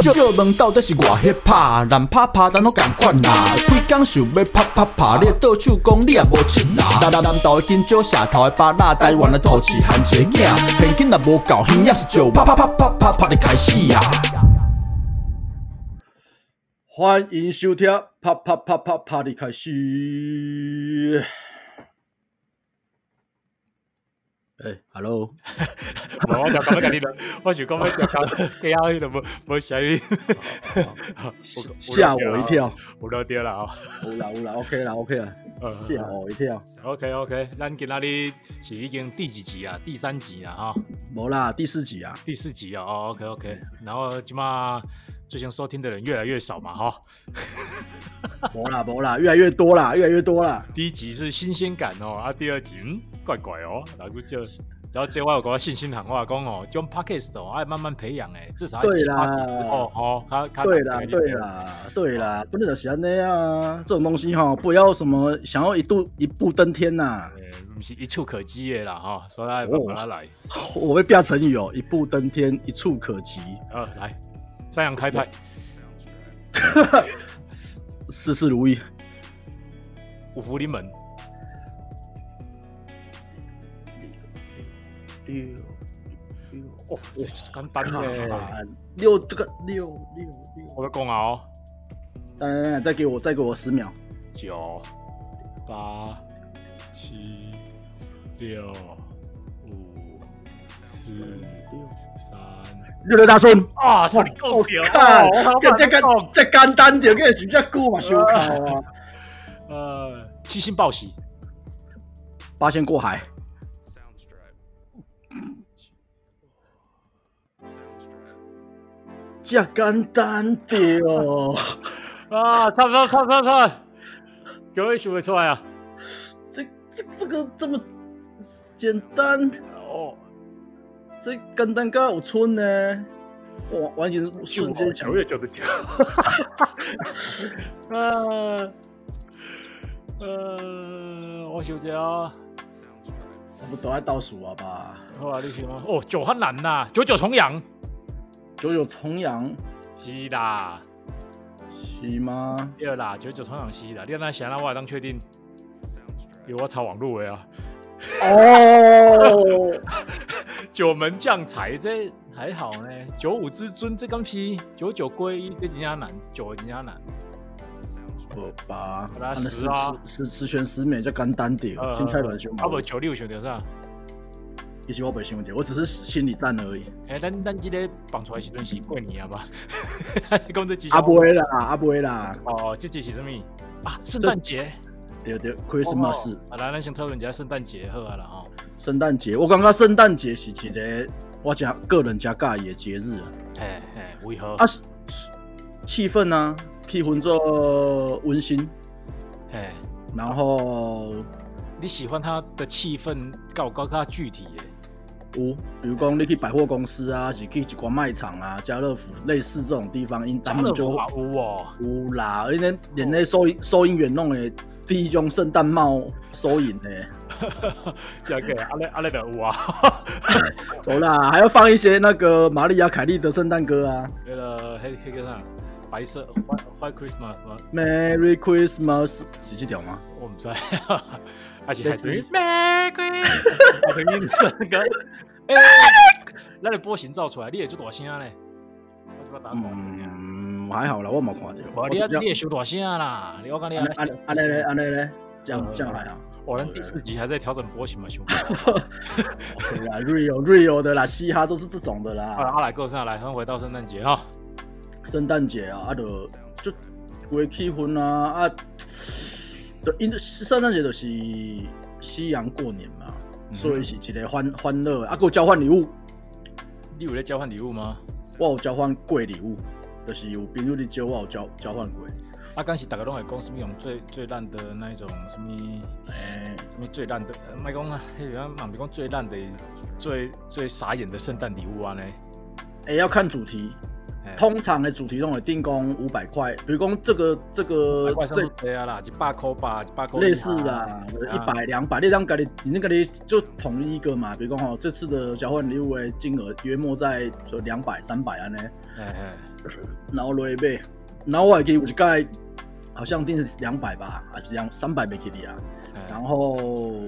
就就问到底是外迄拍，难拍拍咱拢共款啦。规工想要拍拍拍，你倒手讲你也无钱啦。南南南岛的金蕉，下头的巴拉，台湾的土市含一个囝，现金也无够，耳也是就啪啪啪啪啪啪的开始呀。欢迎收听啪啪啪啪啪的开始。哎，Hello，我就咁样跟你讲，我就讲要就讲，其他迄度无无声音，吓我一跳，有了掉啦哦，有啦有啦，OK 啦 OK 啦，吓我一跳。OK OK，咱今仔日是已经第几集啊？第三集啊哈，无啦，第四集啊，第四集啊哦 OK OK，然后起码最近收听的人越来越少嘛哈，无啦无啦，越来越多啦，越来越多啦。第一集是新鲜感哦，啊第二集嗯怪怪哦，然后就然后这我有个信心喊话讲哦，用 Podcast 哦，爱慢慢培养哎，至少要对啦哦哦，他他对啦对啦对啦，不能就是安尼啊，这种东西哈，不要什么想要一度一步登天呐、诶，不是一触可及的啦哈，所以来慢慢来，我会变成语哦，一步登天，一触可及，呃来三阳开泰，事事如意。五福临门，六六哦，简单嘞，六这个六六六，我要讲啊哦，当然再给我再给我十秒，九八七六五四三六六大顺。啊，操你够屌！看，这这个个这简单点，这是这久嘛想考啊。呃，七星报喜，八仙过海，这简单点哦。啊，差不多，差不多，差不多，各位想得出来啊？这这这个这么简单，哦，这简单噶有村呢。哇，完全是瞬间想九月九十九，呃 呃，我想着啊，我们都在倒数啊吧？好啊，你想啊，哦，九汉难呐，九九重阳，九九重阳是啦，是吗？对啦，九九重阳是啦，你那想让我还当确定，有我抄网路的啊，哦，九门将才这还好呢，九五之尊这刚批，九九归一这真正难，九真正难，好吧，十啊十十全十美，就简单点。呃青菜卵熊啊不九六想着啥？其实我没想到，我只是心里淡而已。哎、咱咱今天放出来时阵是过年啊吧？你 讲这几阿不会啦，阿不会啦，哦，这集是什么啊？圣诞节对对，Christmas，啊，来，咱先讨论一下圣诞节好啊啦哦。圣诞节，我感觉圣诞节是一个我家个人家介意的节日啊，嘿嘿，为何？啊，气氛啊，气氛做温馨，嘿，然后你喜欢它的气氛搞搞它具体耶？有，比如讲你去百货公司啊，是去一关卖场啊，家乐福类似这种地方，因他们就啊有哦，有啦，因为连那收音收音员弄的第一种圣诞帽收银的。这个阿勒阿勒的有啊。有 啦，还要放一些那个玛丽亚凯莉的圣诞歌啊那个黑黑个啥？白色 White White Christmas 吗？，Merry Christmas 是这条吗？我唔知，而且还是 Merry Christmas，还是你那个，哎，咱的波形造出来，你也做大声嘞，我就把打断。嗯，还好啦，我冇看到。无你啊，这样你也收大声啦！你我讲你啊安，安安尼咧，安尼咧，这样这样来啊。我们第四集还在调整波形嘛，兄弟。OK 啦，real real 的啦，嘻哈都是这种的啦。阿来够上来，先回到圣诞节哈。圣诞节啊，啊就就为气氛啊啊，对因圣诞节就是西洋过年嘛，嗯所以是一个欢欢乐的啊，还有交换礼物。你有在交换礼物吗？我有交换过礼物，就是有朋友伫招我有交交换过。啊，刚是大家拢会讲什么用最最烂的那一种什么诶、什么最烂的，呃莫讲啊，迄个嘛别讲最烂的最最傻眼的圣诞礼物啊呢？诶、要看主题，哎。通常的主题拢会定工五百块，比如讲这个这个快这对啊啦，一百块吧，一百块类似啦，一百两百，你让给你你那个你就统一一个嘛，比如讲哦，这次的交换礼物的金额约莫在说两百三百安呢，哎哎，然后落去买，然后我还记得有一盖好像定是两百吧，还是两三百美金的啊，哎。然后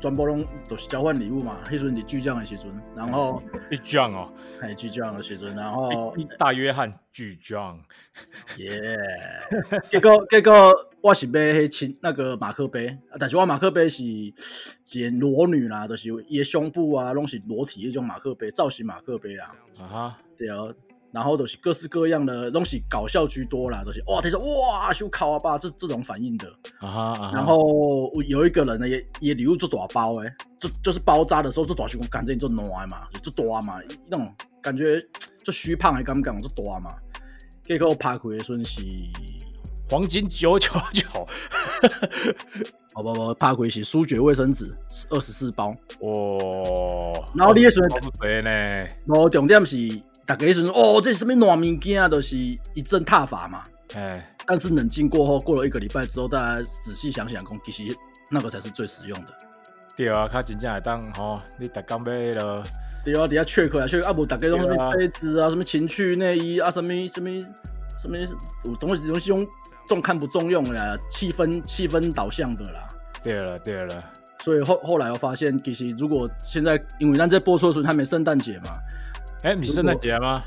全部拢都是交换礼物嘛，迄阵是巨匠的时阵，然后一 John 哦，还有巨匠的时阵，然后大约翰巨 John，耶，结果 结果我是买迄亲那个马克杯，啊但是我马克杯是是裸女啦，就是伊的胸部啊，拢是裸体迄种马克杯，造型马克杯啊，啊哈，对啊，然后都是各式各样的，东西搞笑居多啦，都是哇，他说哇，修考啊爸，这这种反应的。啊然后有一个人呢，也也礼物做大包诶，就就是包扎的时候做大胸，感觉你做暖嘛，就做大嘛，那种感觉就虚胖还敢不敢做大嘛。结果拍开的时阵是，黄金九九九，哦不不，拍开是舒觉卫生纸二十四包，哦，然后你那时候好谁呢？无重点是大家迄时说哦，这是什么暖物件啊，都、是一阵踏法嘛。哎，但是冷静过后，过了一个礼拜之后，大家仔细想想，讲其实那个才是最实用的。对啊，他真正会当吼，你逐工买了，对啊，底下缺课啊，缺课啊，无大家拢什么杯子啊，什么情趣内衣啊，什么什么什么有东西东西用重看不重用的啦，气氛气氛导向的啦。对了对了，所以后后来我发现，其实如果现在因为咱在播出的时候还没圣诞节嘛，哎，你圣诞节吗？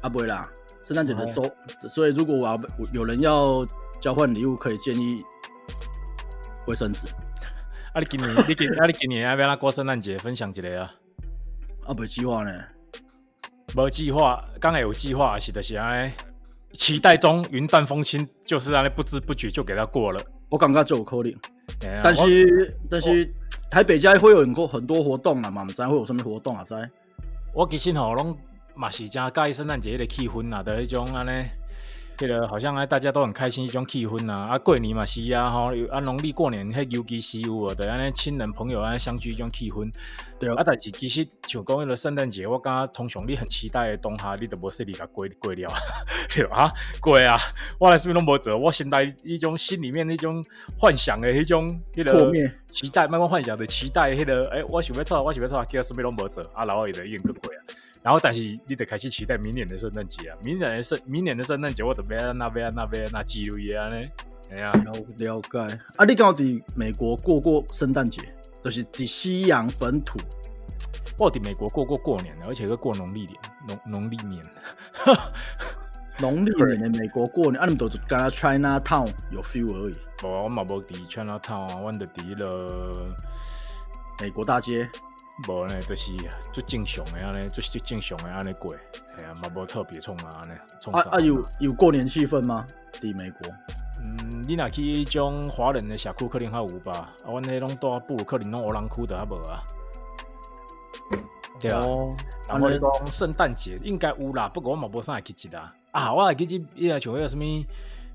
啊不会啦，圣诞节的周，哦所以如果我要有人要交换礼物，可以建议卫生纸啊，你今年你今啊你今年要不要过圣诞节？分享一个啊？啊，不是计划呢。没计划，刚才有计划是的是安尼，期待中云淡风轻，就是安尼不知不觉就给他过了。我感觉就有可能，哎呀但是但是台北家会有很多很多活动啊嘛，唔知会有什么活动啊？知？我其实吼拢嘛是真介意圣诞节迄个气氛啊，的迄种安尼。迄个好像啊，大家都很开心，迄种气氛啊，啊过年嘛是啊，吼，有啊农历过年，迄尤其是有哦，就安尼亲人朋友安尼相聚迄种气氛。对啊，但是其实像讲迄个圣诞节，我感觉通常你很期待的当下，你都无说你甲过过了，对吧？啊，过啊，我来是拢无做，我现在迄种心里面迄种幻想的迄种迄、那个期待，慢慢幻想的期待迄、那个，诶、我想要做，我想要做，结果什么拢无做，啊，然后伊就已经过过啊。然后，但是你得开始期待明年的圣诞节啊！明年的圣明年的圣诞节，我准备那那边那边那记录一下呢。哎呀，了了解。啊，你刚好伫美国过过圣诞节，就是伫西洋本土。我伫美国过过过年的，而且是过农历年，农农历年。农历年的美国过年，啊，你们都干那 China Town 有 feel 而已。无，我嘛无伫 China Town 啊，阮就伫了。美国大街，无呢，就是最正常的安尼，最正常的安尼过，系啊，嘛无特别创啊安尼，创啥？啊啊有有过年气氛吗？伫美国？嗯，你若去迄种华人的社区，可能较有吧。啊，阮迄拢住布鲁克林拢黑人区的较无啊。对啊，哦，然后你讲圣诞节应该有啦，不过我嘛无啥会记得啊。啊，我会记得伊个像迄个什物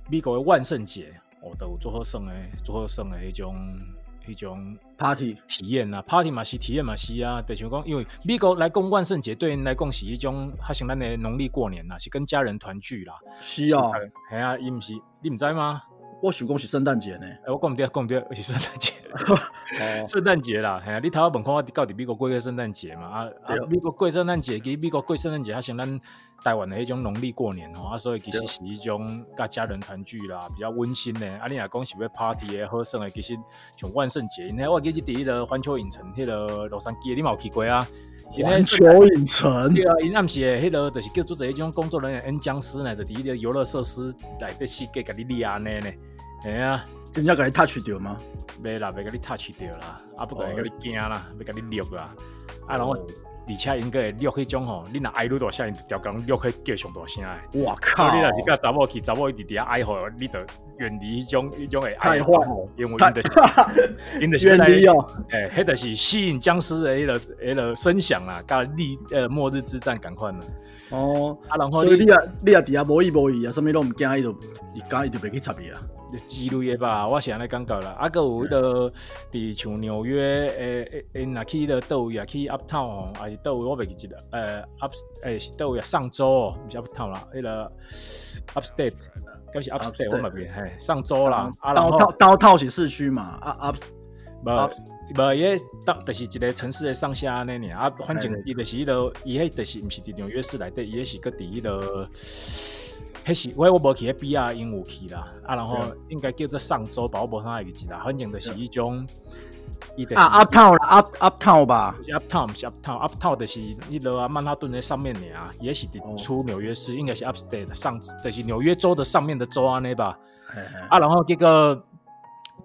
美国的万圣节，哦，都有做好耍的，做好耍的迄种迄种 Party 体验啊，party 嘛是体验嘛是啊，就想讲，因为美国来讲万圣节对因来讲是一种，较像咱的农历过年啦，是跟家人团聚啦。是啊，系啊，伊毋是你毋知吗？我想讲是圣诞节呢。诶、我讲毋对，讲毋对，是圣诞节，哦，圣诞节啦。系啊，你头仔问看我到底美国过个圣诞节嘛？啊美国过圣诞节，其实美国过圣诞节，较像咱台湾的迄种农历过年吼，啊，所以其实是一种甲家人团聚啦，比较温馨的。啊，你若讲是要 party 的、好耍的，其实像万圣节，因迄我记得伫迄个环球影城迄个洛杉矶的，你嘛有去过啊？环球影城对啊，因暗时的迄个就是叫做一种工作人员演僵尸呢，就伫迄个游乐设施内底设计甲你掠安尼呢。系啊，真正甲你 touch 到吗？袂啦，袂甲你 touch 着啦，啊不过会甲你惊啦，要甲你掠啦，啊然后而且因个会掠迄种吼，你若爱愈大声，因条工掠迄叫上大声诶。我啊靠！你若是甲查某去，查某一直伫遐哀吼，你着远离迄种迄种会哀太坏吼，因为因就是 因就是远离哦，诶，迄著是吸引僵尸的迄个迄个声响啦，甲历呃末日之战共款啦。哦，啊，然后所以你啊，你啊，底下无意无意啊，什么都唔惊，伊就伊讲伊就袂去插你啊。之类的吧，我是安尼感觉啦。啊，个有迄个伫像纽约，诶诶，因若去迄个倒位啊，去 Uptown 哦，还是倒位我袂记得，呃，Up 诶是倒位啊，上周哦，毋是 Uptown 啦，迄个 Upstate，敢是 Upstate 我嘛袂嘿，上周啦，啊，然后刀套刀套是市区嘛，啊 up 无无伊迄当就是一个城市的上下安尼尔，啊，反正伊就是迄个伊迄就是毋是伫纽约市内底，伊迄是搁伫迄个。迄是我我无去迄比亚鹦鹉去啦，啊，然后应该叫做上周吧，我无啥会记啦。反正就是迄种，伊就是啊 uptown 啦 up uptown 吧，是 uptown 是 uptown，uptown 就是迄落啊曼哈顿的上面尔，也是伫出纽约市，应该是 upstate 上，就是纽约州的上面的州安尼吧。啊，然后结果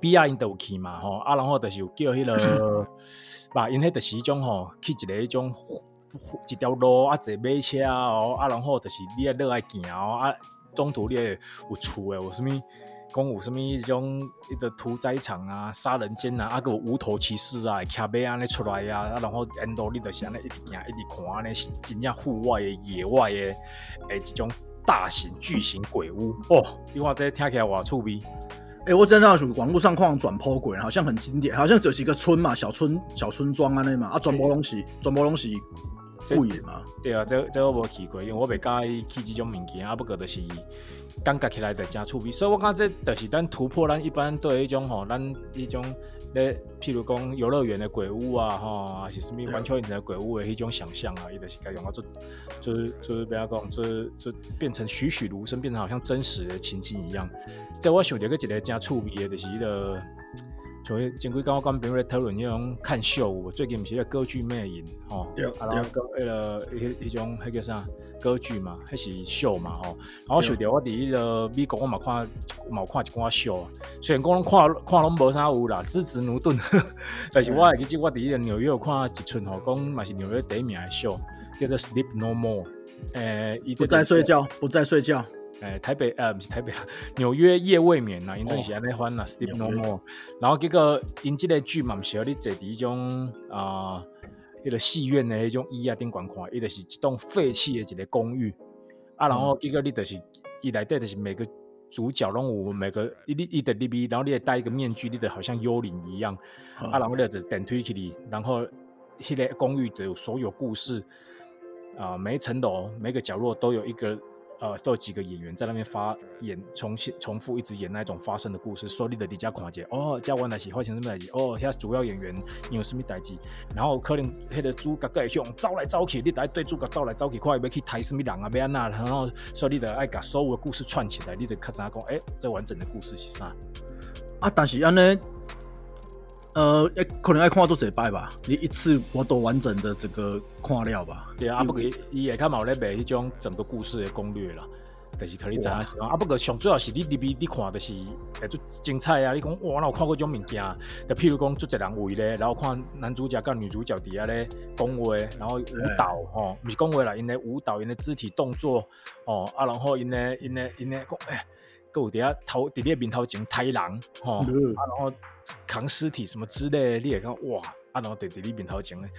比亚因都有去嘛吼，啊，然后就是有叫迄个，吧，因迄就是迄种吼，去一个迄种。一条路啊，坐马车哦，啊，然后就是你也热爱行哦，啊，中途你也有厝诶，有啥物讲有啥物迄种迄个屠宰场啊、杀人间啊，啊个无头骑士啊，骑马安尼出来啊，啊，然后沿路你就是安尼一直行一直看安尼是真正户外诶、野外诶诶一种大型巨型鬼屋哦，你话这听起来偌趣味。哎，我真的是网络上看转坡鬼，好像很经典，好像就是一个村嘛，小村小村庄安尼嘛，啊，转播拢是转播拢是。贵嘛？对啊，这这我无去过，因为我袂介意去这种物件，啊，不过就是感觉起来就真趣味。所以我感觉这就是咱突破咱一般对迄种吼，咱迄种咧，譬如讲游乐园的鬼屋啊，吼，还是什么环球影城的鬼屋的迄种想象啊，伊就是该用啊，做就是就是不要讲，就就变成栩栩如生，变成好像真实的情景一样。在我想着个一个真趣味的，就是迄个。所以前几刚我跟朋友在讨论迄种看秀，最近毋是咧歌剧魅影吼，啊，然后个迄个迄迄种迄叫啥歌剧嘛，迄是秀嘛吼，然后想着我伫迄个美国我嘛看，嘛看一寡秀，虽然讲拢看看拢无啥有啦，支持牛顿，但是我其实我伫迄个纽约有看一出吼，讲嘛是纽约第一名的秀，叫做 Sleep No More，诶，不再睡觉，不再睡觉。诶，台北呃，不是台北，纽约夜未眠呐，因阵是安尼翻呐，Sleep No More。然后结果因即个剧嘛，毋是要你坐伫迄种啊，迄个戏院的迄种椅啊顶观看，伊就是一栋废弃的一个公寓啊。然后结果你就是伊内底就是每个主角拢有每个伊你伊的里边，然后你也戴一个面具，你的好像幽灵一样啊。然后你就电梯去里，然后迄个公寓的所有故事啊，每一层楼每个角落都有一个。呃，都有几个演员在那边发演，重新重复一直演那种发生的故事，说你的底下看者哦，加完来是发生什么代志哦，遐主要演员有什么代志，然后可能迄个主角会向走来走去，你得对主角走来走去，看要去抬什么人啊，要安那，然后所以你得爱把所有的故事串起来，你得看啥讲，哎，这完整的故事是啥？啊，但是安尼。呃，可能要看多几摆吧，你一次我都完整的整个看了吧。对啊，不过伊也看冇咧卖迄种整个故事的攻略啦，但是可能知影啊，不过上主要是你入边你看的是诶，做精彩啊！你讲哇，那我看过种物件，就譬如讲做一人位咧，然后看男主角跟女主角底下咧讲话，然后舞蹈吼，不是讲话啦，因的舞蹈，因的肢体动作哦啊，然后因咧因咧因咧讲诶。有底下头底下面头前抬人吼，啊，然后扛尸体什么之类的，你也看哇，啊，然后在底里面头前咧，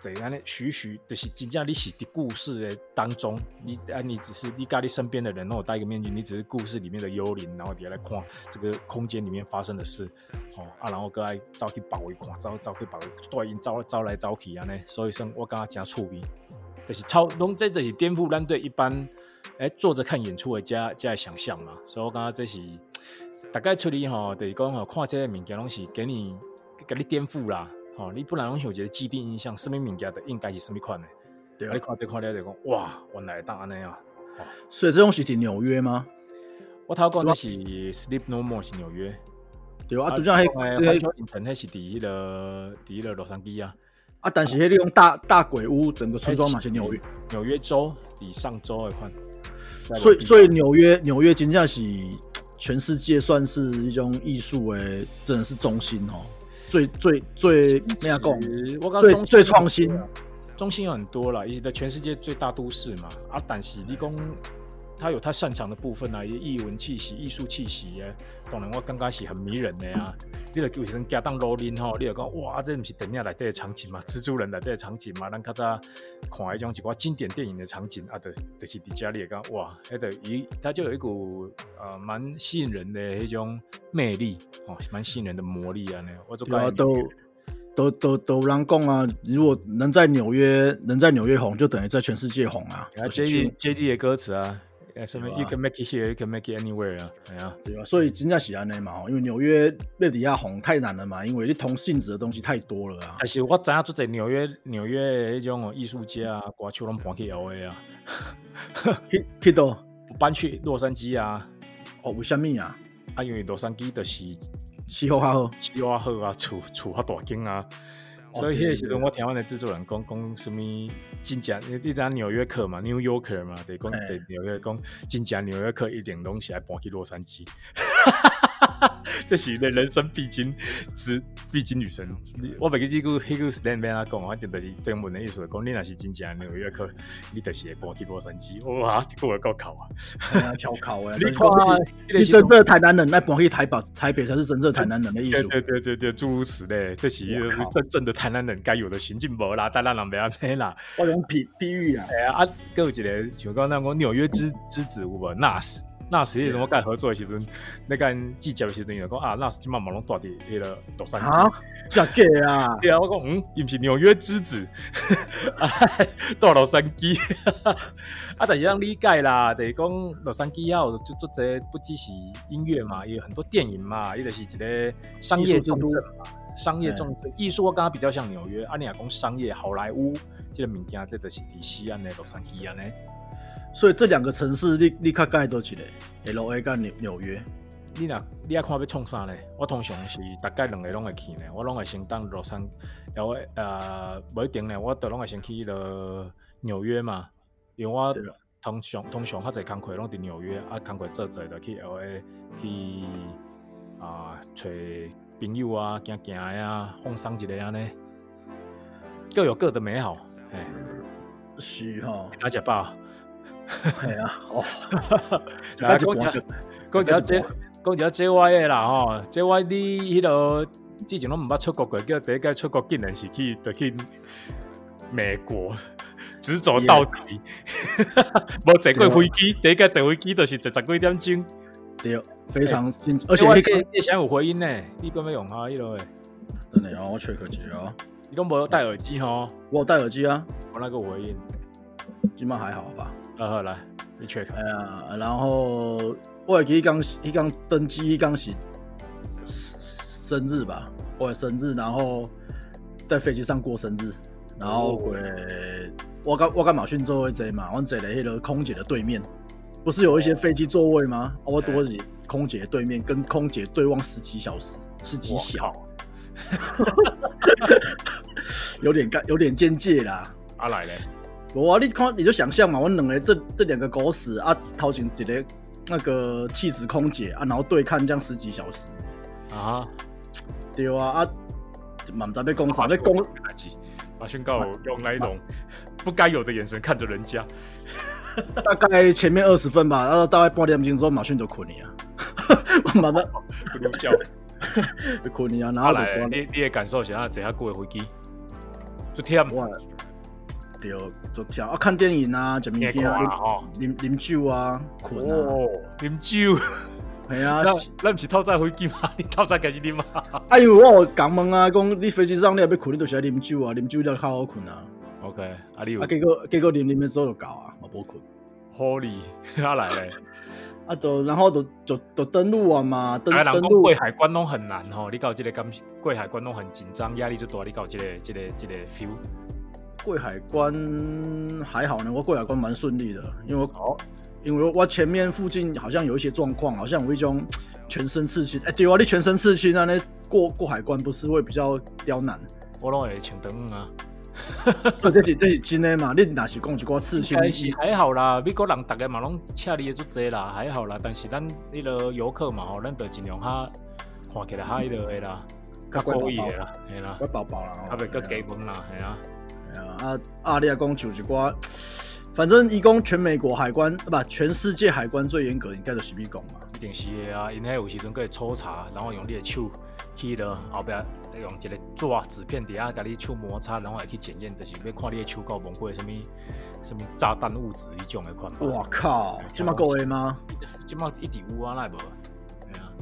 在安尼徐徐就是真正你是的故事的当中，你啊，你只是你家你身边的人，然后戴一个面具，你只是故事里面的幽灵，然后底下来看这个空间里面发生的事，哦，啊，然后过来走去包围看，走走去保卫，对因走走来走去安尼，所以说我感觉真趣味，就是超，拢这就是颠覆咱对一般。哎，坐着看演出的加加想象嘛，所以我感觉这是大概处理吼，就是讲吼，看这些物件拢是给你给你颠覆啦，吼，你不然拢有一个既定印象，什么物件的应该是什么款的，对啊，你看这看了就讲哇，原来当安尼啊，所以这东西是纽约吗？我头讲的是 Sleep No More 是纽约，对啊，就像迄这个影城，迄是第一个第一个洛杉矶啊。啊，但是迄利用大大鬼屋整个村庄嘛是纽约，纽约州以上州来看。所以，所以纽约，纽约真正是全世界算是一种艺术诶，真的是中心哦，最最最那样讲？最最创新，中心有很多了，以及在全世界最大都市嘛。啊，但是你讲他有他擅长的部分啊，艺文气息、艺术气息啊，当然我感觉是很迷人的呀。你著叫成加当罗琳吼，你就讲哇，这不是电影内底的场景嘛，蜘蛛人内底的场景嘛，咱较早看迄种一寡经典电影的场景啊，的就是伫遮你会讲哇，迄个伊它就有一股呃蛮吸引人的迄种魅力哦，蛮吸引人的魔力啊，那我就感觉，都都都都人讲啊，如果能在纽约能在纽约红，就等于在全世界红啊。啊，J D J D 的歌词啊。什么？You can make it here, you can make it anywhere 啊，对啊，对吧？所以真正是安尼嘛，因为纽约被底下红太难了嘛，因为你同性质的东西太多了啊。但是我知影做在纽约，纽约迄种艺术家啊，歌手拢搬去 L A 啊，去去到搬去洛杉矶啊。哦，为什么啊？啊，因为洛杉矶就是气候较好，气候较好啊，厝厝较大间啊。所以迄个时阵，我听阮的制作人讲讲什么真正，你知影纽约客嘛，New Yorker 嘛，得讲得纽约讲真正纽约客一定拢是来搬去洛杉矶。这是的人生必经之必经旅程。我每个这个迄个 stand 边啊讲，反正就是中文的意思，讲你若是真正纽约客，你就是会搬去洛杉矶。哇，这个我高考啊，超考诶！你看，你真正的台南人来搬去台北，台北才是真正台南人的艺术。对对对对，诸如此类，这是真正的台南人该有的行径无啦，台南人不要咩啦。我用比比喻啊，哎呀啊，各有一个像刚刚讲纽约之之子有无 Nas。那实际上我跟合作的时阵，那个季节的时阵，就讲啊，那时今嘛马龙住伫迄个洛杉矶。啊，假嘅啊！对啊，我讲嗯，伊毋是纽约之子，住洛杉矶。啊，但是让理解啦，等于讲洛杉矶啊就做这不只是音乐嘛，也有很多电影嘛，伊就是一个商业重镇嘛，商业重镇。艺术我刚刚比较像纽约，啊，你也讲商业好莱坞，这个物件这就是伫西安的洛杉矶安尼。所以这两个城市，你你较介多一个 L A 跟纽纽约。你若你要看要创啥呢？我通常是大概两个拢会去呢。我拢会先当洛杉然后呃，不一定呢。我都拢会先去了纽约嘛，因为我通常通常较侪工课拢伫纽约，啊工课做侪就去 L A 去啊找朋友啊，行行啊，放松一下安尼，各有各的美好。哎，是哈，大家饱。系啊，哦，讲讲讲讲这讲讲 J Y 的啦吼，J Y 你迄个之前拢毋捌出国过，叫第一届出国竟然是去得去美国，直走到底，无坐过飞机，第一届坐飞机就是坐十几点钟，对，非常新，而且你个你想有回音呢，你根本用下迄落的？哦，我吹口机哦，你都无戴耳机吼，我有戴耳机啊，我那个回音，今麦还好吧？呃，好来，你 check。哎呀，然后我记一刚一刚登机一刚是生日吧，我的生日，然后在飞机上过生日，然后过我跟我跟马逊座位坐嘛，我坐在那个空姐的对面，不是有一些飞机座位吗？我躲在空姐对面，跟空姐对望十几小时，十几小，有点干，有点间界啦。阿来嘞。我啊，你看你就想象嘛，我两个这这两个狗屎啊，掏钱一个那个气质空姐啊，然后对看这样十几小时。啊，对啊啊，满在被攻杀，被攻，马宣告用那一种不该有的眼神看着人家，大概前面二十分吧，然后大概半点钟之后，马逊就困你啊，慢慢不能笑，就困你啊，然后来，你你也感受一下，坐下过飞机？就忝。对，就跳啊，看电影啊，食物件，啉啉酒啊，困啊，啉酒，系啊，咱毋是透早飞机嘛？你透早开始啉嘛？啊，因为我有讲问啊，讲你飞机上你要困，你就是爱啉酒啊，啉酒了较好困啊。OK，啊你有，啊结果结果啉啉的时候就搞啊，嘛无困。好哩 啊来嘞，啊就然后就就就登陆啊嘛，登登陆过海关拢很难吼，你搞这个感过海关拢很紧张，压力就大，你搞这个这个这个 feel。过海关还好呢，我过海关蛮顺利的，因为我因为我前面附近好像有一些状况，好像有一种全身刺青，哎，对啊，你全身刺青啊，那过过海关不是会比较刁难？我拢会请灯啊，这是这是真的嘛？你哪是讲一个刺青？还是还好啦，美国人大家嘛拢恰你的足济啦，还好啦。但是咱那个游客嘛吼，咱得尽量哈看起来哈迄个啦，较故意的啦，系啦，乖宝宝啦，啊，袂较基本啦，系啊。啊啊！你也讲像一寡反正一共全美国海关啊不全世界海关最严格，应该就是美国嘛。一定是的啊，因迄有时阵可以抽查，然后用你的手去了后壁用一个纸纸片底下甲你手摩擦，然后来去检验，就是要看你的手够蒙过什么什么炸弹物质一种的款法。哇靠，这么够的吗？这么一滴乌啊，那无？对啊，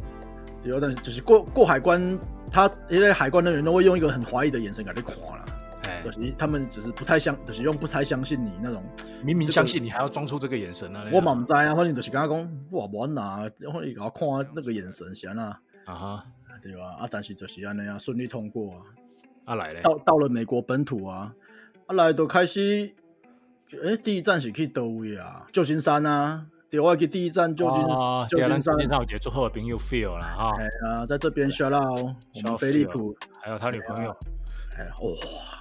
对啊，但是就是过过海关，他因为海关人员都会用一个很怀疑的眼神给你看啦。哎，就是他们只是不太相，就是用不太相信你那种。明明相信你，还要装出这个眼神啊！我嘛唔知啊，反正就是跟他讲，哇，无哪，然后你给他看那个眼神，是啊啊哈，对吧？啊，但是就是安尼啊，顺利通过啊。啊来嘞，到到了美国本土啊，啊来就开始，诶，第一站是去倒位啊？旧金山啊，对，我去第一站旧金旧金山。旧金山我觉得最后的朋友 feel 了哈。哎啊，在这边 shout out 我们飞利浦，还有他女朋友。哎哇！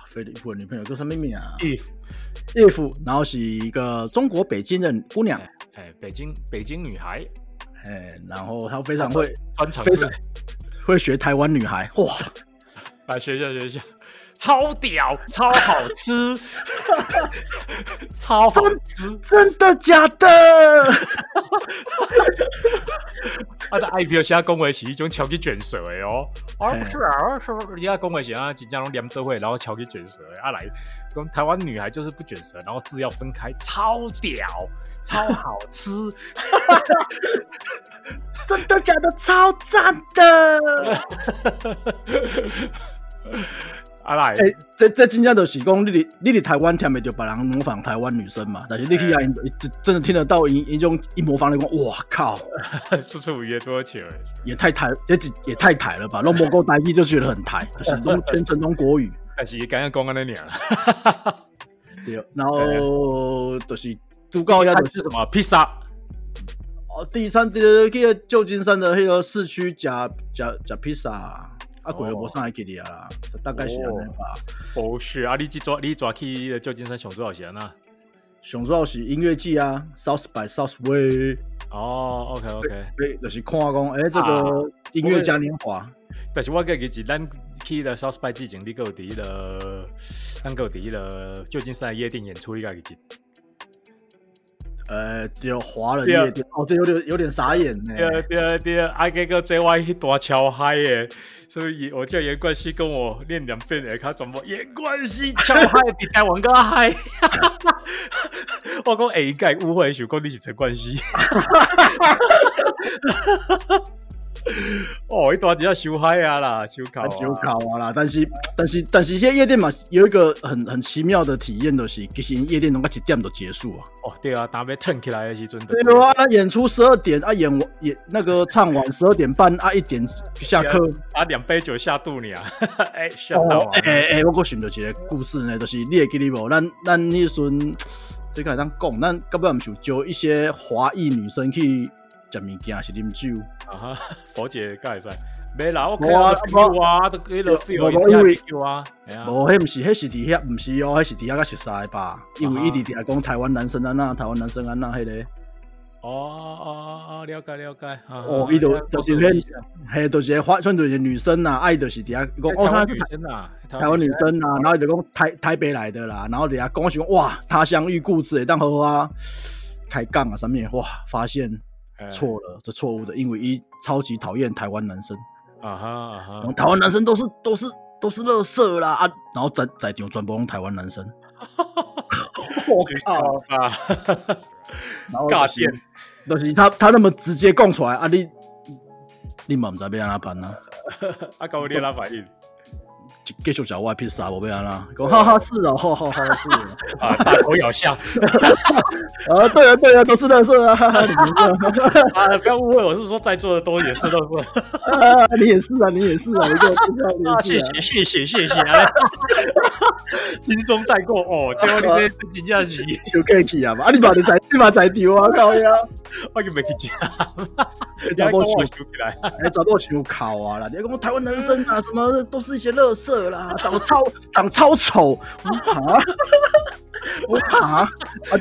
菲利浦的女朋友叫什么名啊？If，If，然后是一个中国北京的姑娘，哎，北京北京女孩，哎，然后她非常会，非常会学台湾女孩，哇，来学一下学一下。超屌，超好吃，超好吃，真的假的？啊，的 I P O 现在恭维起一种超级卷舌的哦，啊不是啊，是人家恭维起啊，即将连着会，然后超级卷舌的，啊来，跟台湾女孩就是不卷舌，然后字要分开，超屌，超好吃，真的假的？超赞的。啊来，哎，这这真正就是讲，你哋你哋台湾听袂到别人模仿台湾女生嘛？但是你去啊，真的听得到一一种一模仿的讲，哇靠，这是五月多钱？也太台，也也太台了吧？弄不够台语就觉得很台，就是弄全程拢国语。但是刚刚讲安尼尔，对，然后就是都告要的是什么披萨？哦，第三个去旧金山的那个市区夹夹夹披萨。啊，鬼又无上来给你啊，大概是安尼吧。不是啊，你去抓你抓去旧金山上多少钱啊？上主要是音乐季啊，South by Southway。哦，OK OK，对，就是看讲，哎，这个音乐嘉年华。但是我个日子咱去了 South by 之前，你有伫了，咱有伫了旧金山夜店演出，你个日子。呃，就华人夜店哦，这有点有点傻眼呢。对对对，啊，这个 JY 一大超嗨耶，所以我叫严冠希跟我练两遍诶，他怎么严冠希超嗨比台湾更嗨。我讲哎，该误会想讲你是陈冠希。哦，一段只要修嗨啊啦，修考修考啊啦，但是但是但是，现在夜店嘛，有一个很很奇妙的体验，就是其实夜店能够一点就结束啊。哦，对啊，打被撑起来的时阵。对啊，那演出十二点啊，演完演那个唱完十二点半啊，一点下课啊，两杯酒下肚你啊，哎，吓到啊！哎哎，我个想到一个故事呢，就是你会记得无？咱咱迄阵这个当讲，咱根本唔想招一些华裔女生去。食物件是啉酒啊哈，佛姐介使，没啦，我看啊，哇，都几多 feel，因为啊，无，迄毋是，迄是伫遐，毋是哦，迄是伫遐较熟悉吧？因为伊伫伫讲台湾男生安那，台湾男生安那，迄个。哦哦哦，了解了解。哦，伊就就是迄，嘿，就是发，算就是女生呐，爱就是伫遐讲，哦，她女生呐，台湾女生呐，然后就讲台台北来的啦，然后伫遐讲想哇，他乡遇故知，当好啊，开杠啊，上面哇，发现。错了，这错误的，因为一超级讨厌台湾男生啊哈啊哈，台湾男生都是都是都是乐色啦啊，然后在在场转播用台湾男生，我靠啊，尬线，但是他他那么直接供出来啊，你你嘛唔知要安怎办呢？啊，搞你哪反应？继续找外披萨，我不要啦。哈哈，是哦，哈哈哈，是啊，大口咬下。啊，对啊，对啊，都是乐色 啊。啊，不要误会，我是说在座的都也是乐色。啊，你也是啊，你也是啊，一个啊，谢谢，谢谢，谢谢。轻松带过哦，结果你这评价是就客气啊嘛？啊，你把你在你把在丢啊，靠呀！我又没去讲，找不起来，哎，找不起考啊啦！你讲台湾男生啊，什么都是一些乐色。色啦，长得超长超丑，我怕，我怕 啊！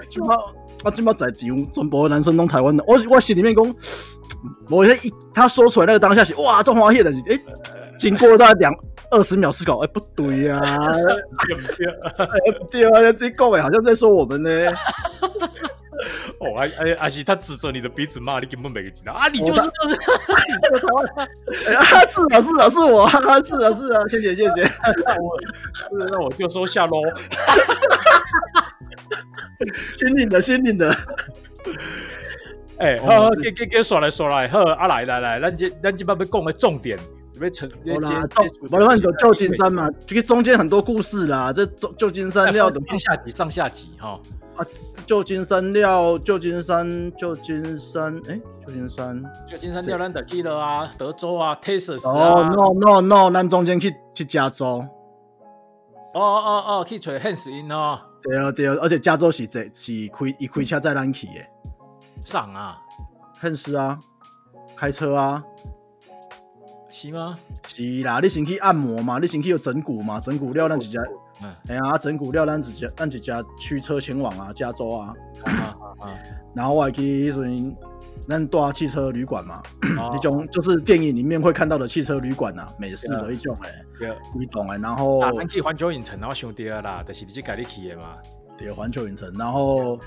今嘛啊，今嘛在场全部男生拢台湾的，我我心里面讲，我一他说出来那个当下是哇，中华叶的，哎，经过大概两二十秒思考，哎，不对呀，对不对？对啊，这讲的好像在说我们呢。哦，阿阿阿西他指着你的鼻子骂你，根本没个知道啊！你就是就是，哎啊，是啊，是啊，是我啊，是啊，是啊，谢谢，谢谢。那我那我就收下喽。心领的，心领的。哎，哦好好，给给给，说来说来，好啊，来来来，咱这咱这边要讲的重点，要成好啦，旧麻烦有旧金山嘛，这个中间很多故事啦。这旧旧金山料的上下集上下集哈。啊，旧金山料，旧金山，旧金山，哎，旧金山。旧金山料咱得去了啊，德州啊，Texas 哦啊，，no no no，咱中间去去加州。哦哦哦，去找 Hans 因哦，对啊对啊，而且加州是这是开一开车载咱去的，上啊，很是啊，开车啊，是吗？是啦，你先去按摩嘛，你先去有整骨嘛，整骨料咱直接，嗯，哎呀，整骨料咱直接咱直接驱车前往啊，加州啊，啊啊啊然后我还去迄阵咱住汽车旅馆嘛，啊这种就是电影里面会看到的汽车旅馆啊，美式的一种诶，对。规栋诶，然后啊，咱去环球影城，然后想对啊啦，就是你这家你去的嘛，对环球影城，然后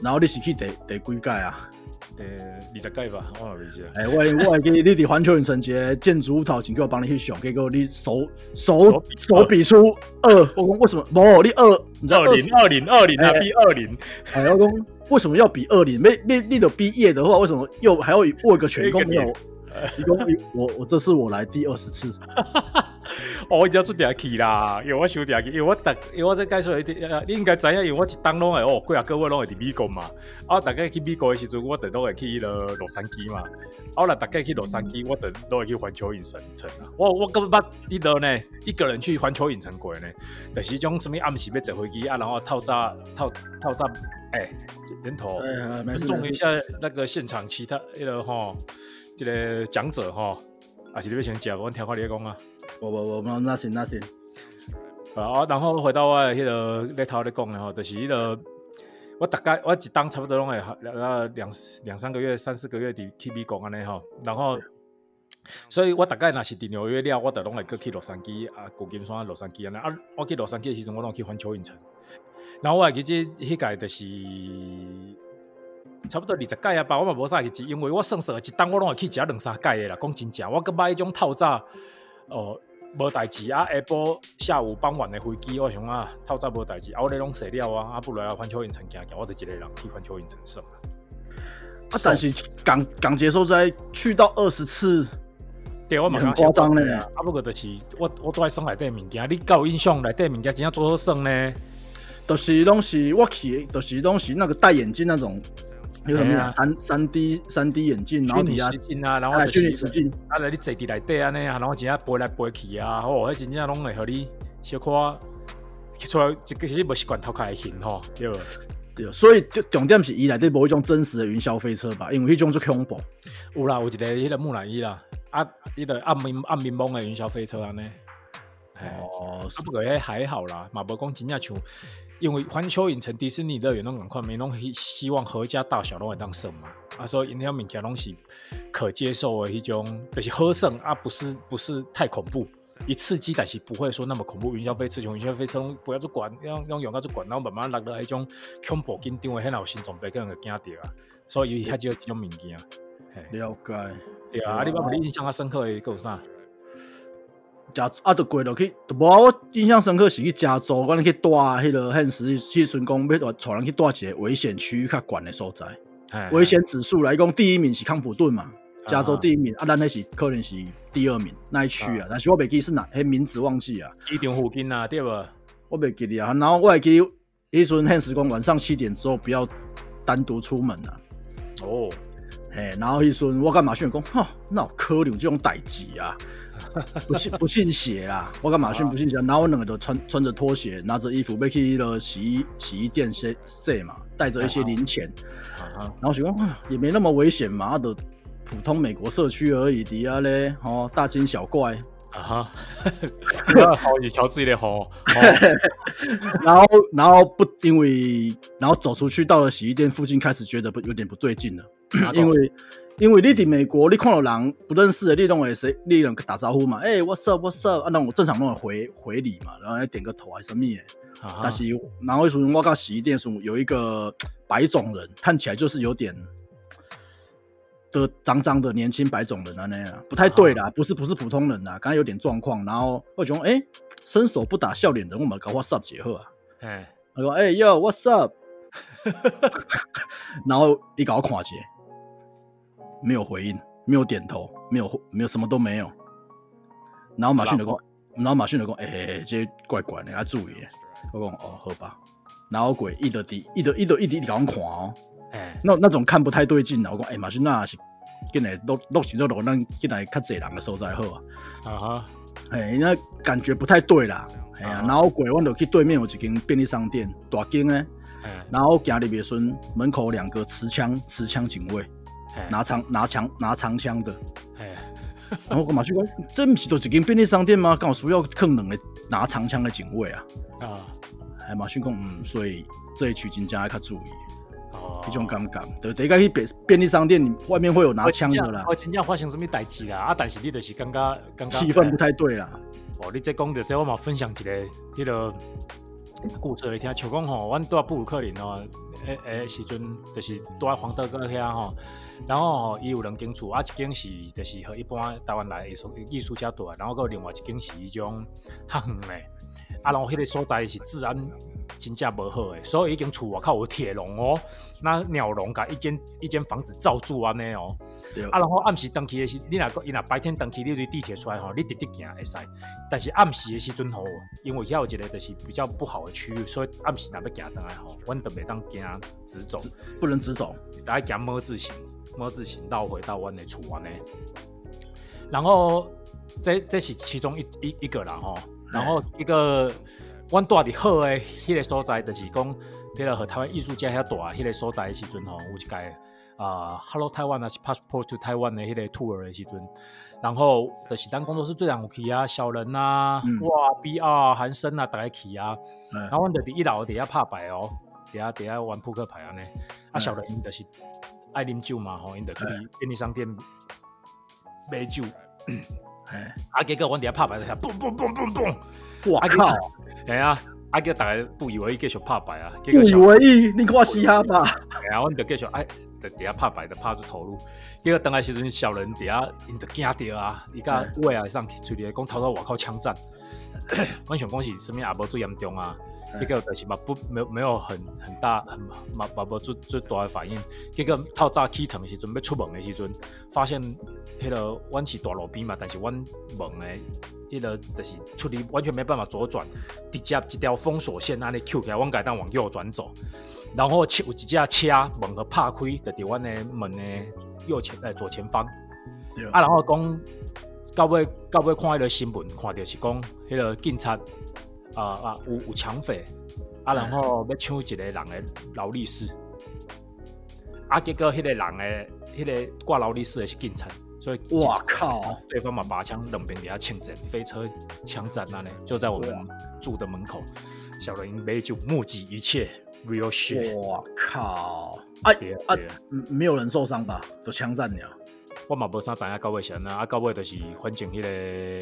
然后你是去第第几届啊？对，二十届吧，我也没记得。哎、我我会记你伫环球影城一个建筑物头前，叫我帮你去上，结果你手手手比出二，我讲为什么？无你二，你知道二零二零二零啊，哎比二零，哎，我讲为什么要比二零？没没你都毕业的话，为什么又还要握一个拳？讲没有，你讲我我这是我来第二十次，哦，我一定要做定去啦，因为我收定去，因为我逐，因为我再介绍一点，呃你应该知影，因为我一当拢会哦，几啊个月拢会伫美国嘛，啊，大概去美国的时阵，我等都会去了洛杉矶嘛，啊，我大概去洛杉矶，我等都会去环球影城城啊，我我根本捌记得呢，一个人去环球影城过呢，就是种什物暗时要坐飞机啊，然后透早透透早，哎，人头。哎，没事没事，尊重一下那个现场其他那个吼，这个讲者吼，还是你要先讲，我听看你咧讲啊。我我我们那行那行，啊，然后回到我的迄个咧头咧讲的吼，就是迄、个我大概我一当差不多拢会两两两三个月、三四个月伫去美国安尼吼，然后所以我大概若是伫纽约了，我就拢会过去洛杉矶啊、旧金山、洛杉矶安尼啊。我去洛杉矶的时阵，我拢去环球影城，然后我会记得迄届就是。差不多二十届啊吧，我嘛无啥去记，因为我算算一当我拢会去食两三届的啦。讲真正，我佮买迄种透早哦无代志啊，下晡下午傍晚的飞机，我想啊透早无代志，啊我咧拢洗了啊，啊不如来环球影城行行，我就一个人去环球影城耍啊。啊，但是港港捷收在去到二十次，对，我嘛很夸张嘞啊，不过就是我我做爱耍内底物件，你敢有印象内底物件真正做好耍呢？就是拢是我去的，就是拢是那个戴眼镜那种，有什么哎呀三三 D 三 D 眼镜，然后虚拟底下实境啊，然后哎虚拟实境，啊，来你坐伫内底安尼啊，然后真正飞来飞去啊，哦，迄真正拢会互你小可出来，一个是无习惯头壳会晕吼，对无？对，所以就重点是伊内底无一种真实的云霄飞车吧，因为迄种就恐怖。有啦，有一个迄个木乃伊啦，啊，迄个暗明暗明蒙的云霄飞车安尼。哦，哦，啊，不过迄还好啦，嘛无讲真正像，因为环球影城、迪士尼乐园拢共款，因拢希希望合家大小拢会当耍嘛，啊，所以因遐物件拢是可接受的迄种，就是好耍啊，不是不是太恐怖。一刺激，但是不会说那么恐怖。云霄飞车像云霄飞车，不要做管，用用用到做管，然后慢慢落到迄种恐怖紧张的，迄有心脏病，可能会惊着啊。所以伊遐少即种物件。了解。对啊，啊，你捌无你印象较深刻的有啥？加啊，就过落去，无啊我印象深刻是去加州，我咱去带迄个现时去阵讲要带人去带一个危险区域较悬的所在，嘿危险指数来讲，第一名是康普顿嘛，加州啊第一名，啊，咱那是可能是第二名那一区啊，但是我袂记是哪，迄名字忘记啊，机场附近啊，对无？我袂记哩啊，然后我会记迄阵现时讲晚上七点之后不要单独出门啊。哦，嘿，然后迄时阵我甲马逊讲，吼，那有可能这种代志啊，不信 不信邪啦，我跟马逊不信邪，然后我两个都穿穿着拖鞋，拿着衣服被去了洗衣洗衣店洗洗嘛，带着一些零钱，啊，然后想讲啊也没那么危险嘛，啊的普通美国社区而已，底下嘞，哦，大惊小怪，啊哈，那 好是乔治的吼，哦 然后然后不因为然后走出去到了洗衣店附近，开始觉得不有点不对劲了，因为因为你伫美国，你看到人不认识的，你拢会谁，你拢打招呼嘛？哎、w h a t s up，What's up？啊，那我正常拢会回回礼嘛，然后还点个头还是什么的。啊但是然后时阵我到洗衣店的时候，有一个白种人，看起来就是有点的脏脏的年轻白种人啊那样，不太对啦，不是不是普通人啦，刚刚有点状况，然后我就讲，哎、伸手不打笑脸人，我们搞 What's up 结合啊。哎，他说：“哎、yo what's up？” 然后一搞垮结，没有回应，没有点头，没有没有什么都没有。然后马逊就讲，然后马逊就讲：“哎、欸，这怪怪的，要注意。”我讲：“哦，好吧。”然后鬼一的滴，一的一的一滴搞垮哦，哎，那那种看不太对劲啦。我讲：“哎、马逊那是进来录录起录录，咱进来较济人的所在好啊。”啊哈，哎，那感觉不太对啦。哎呀、啊然后鬼我就去对面有一间便利商店，大间呢。哎，然后行入去时阵，门口两个持枪持枪警卫，哎拿长拿枪拿长枪的。哎，然后我马去讲，这不是都一间便利商店吗？刚好需要坑两个拿长枪的警卫啊。啊，哎，马逊讲，嗯，所以这一区真正要较注意，哦一种感觉。对，第一个去便便利商店，你外面会有拿枪的啦我，真正发生什么代志啦？啊，但是你就是感觉感觉气氛不太对啦。哦，你这讲着这我嘛分享一个迄个故事来听，像讲吼，阮住布鲁克林哦，诶诶时阵，就是住在黄德哥遐吼，然后吼伊有两间厝，啊一间是就是和一般台湾来的艺术艺术家住，然后个另外一间是迄种较远的，啊，然后迄个所在是治安真正无好诶，所以已经厝外口有铁笼哦，那鸟笼甲一间一间房子罩住安尼哦。啊，然后暗时登去的时，你若伊若白天登去，你对地铁出来吼，你直直行会使。但是暗时的时阵吼，因为遐有一个就是比较不好的区域，所以暗时若要行倒来吼，阮就袂当行直走，不能直走。大家行么字形，么字形绕回到阮的厝安尼。然后这这是其中一一一个啦吼，然后一个阮住伫好的迄个所在，就是讲迄个和台湾艺术家遐大迄个所在的时阵吼，有一届啊、Hello Taiwan 啊是 Passport to Taiwan 的迄个 tour 的时阵，然后就是咱工作室最常有去啊，小人啊，嗯。哇 BR 韩生啊，大家去啊，嗯然后阮就伫一楼底下拍牌哦，底下底下玩扑克牌安尼，啊嗯小人因就是爱啉酒嘛吼，因就出去便利商店买酒，哎，啊结果阮底下拍牌就遐嘣嘣嘣嘣嘣，我靠！哎呀，啊叫大家不以为意继续拍牌啊，结不以为意，你看嘻哈吧。然后阮就继续哎，在底下拍牌就拍出头路。结果等来时阵，小人底下因就惊着啊，伊甲尾啊上去出去讲头头外口枪战。阮想讲是什么也无最严重啊，嗯结果就是嘛不没有没有很很大很嘛嘛无最最大的反应。结果透早起床的时阵要出门的时阵，发现迄、个阮是大路边嘛，但是阮门的迄个就是出去完全没办法左转，直接一条封锁线安尼扣起来，阮家当往右转走。然后有一架车门和拍开，就伫阮的门的右前呃左前方。啊，然后讲到尾到尾看迄个新闻，看到是讲迄个警察啊啊有有抢匪，啊然后要抢一个人的劳力士，啊结果迄个人的迄、个挂劳力士的是警察，所以哇靠！对方嘛拔枪两边底下枪战，飞车枪战那呢，就在我们住的门口。小人美酒目击一切，real shit。我靠！啊对啊啊没有人受伤吧？都枪战了。我嘛无啥知影到尾是安那，啊到尾就是反正迄、个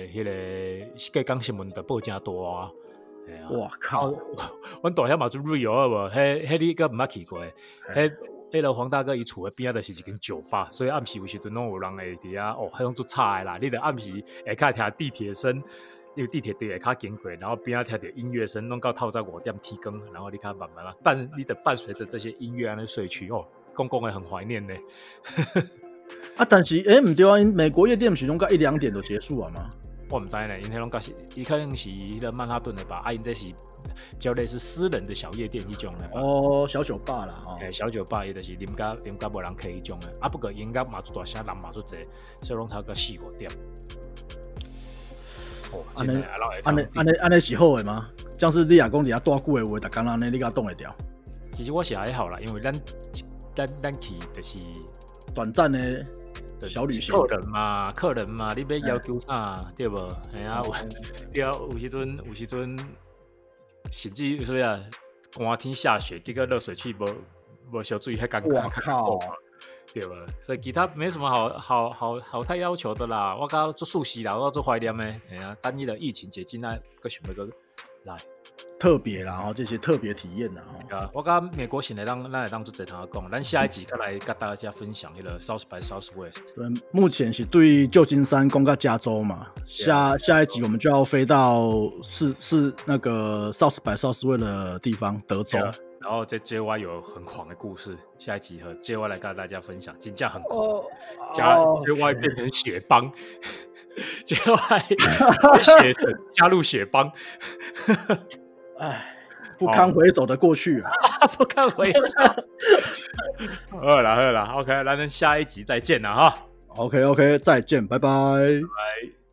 迄、个隔港新闻就报真大啊。我靠！阮大遐嘛做 real 好无？迄迄你个毋捌去过？迄迄个黄大哥伊厝的边仔就是一间酒吧，所以暗时有时阵拢有人会伫遐哦，迄种做差的啦。你得暗时下骹听地铁声，因为地铁对下骹经过，然后边仔听着音乐声，弄到透早五点天光，然后你较慢慢啊伴，你得伴随着这些音乐安尼睡去哦，公公会很怀念呢。啊，但是诶，唔对啊，因美国夜店不是拢到一两点就结束啊嘛？我毋知呢，因迄拢甲是，伊可能是迄个曼哈顿的吧，啊，因这是比较类似私人的小夜店迄种的吧。哦，小酒吧啦，哦诶、，小酒吧伊就是啉甲啉甲无人客迄种的，啊，不过应该嘛做大声，人嘛做济，所以拢差不多四五点。哦，安尼安尼安尼安尼是好的吗？像是你若讲伫遐大久的话，逐工安尼你甲冻会掉？其实我是还好啦，因为咱咱咱去就是短暂的就是小旅行，客人嘛，客人嘛，你要要求啥对不？哎呀、有对啊，有时阵有时阵甚至是不是啊？寒天下雪，这个热水器无无烧注意还尴我尬，靠对吧？所以其他没什么好好好好太要求的啦。我刚做熟悉啦，我做怀念的，哎呀，单一的疫情解禁那个想要个来。特别啦，哦，这些特别体验啦，哦，啊，我感觉美国现在当那来当做这堂讲，咱下一集再来跟大家分享一个 South by Southwest。对，目前是对旧金山攻到加州嘛，下下一集我们就要飞到是是那个 South by Southwest 的地方，德州。然后在 JY 有很狂的故事，下一集和 JY 来跟大家分享，金价很狂，哦，加 JY 变成血帮，JY 写成加入血帮，唉，不堪回首的过去啊。不堪回首。饿了饿了，OK，那咱下一集再见了哈，OK OK，再见，拜拜。拜。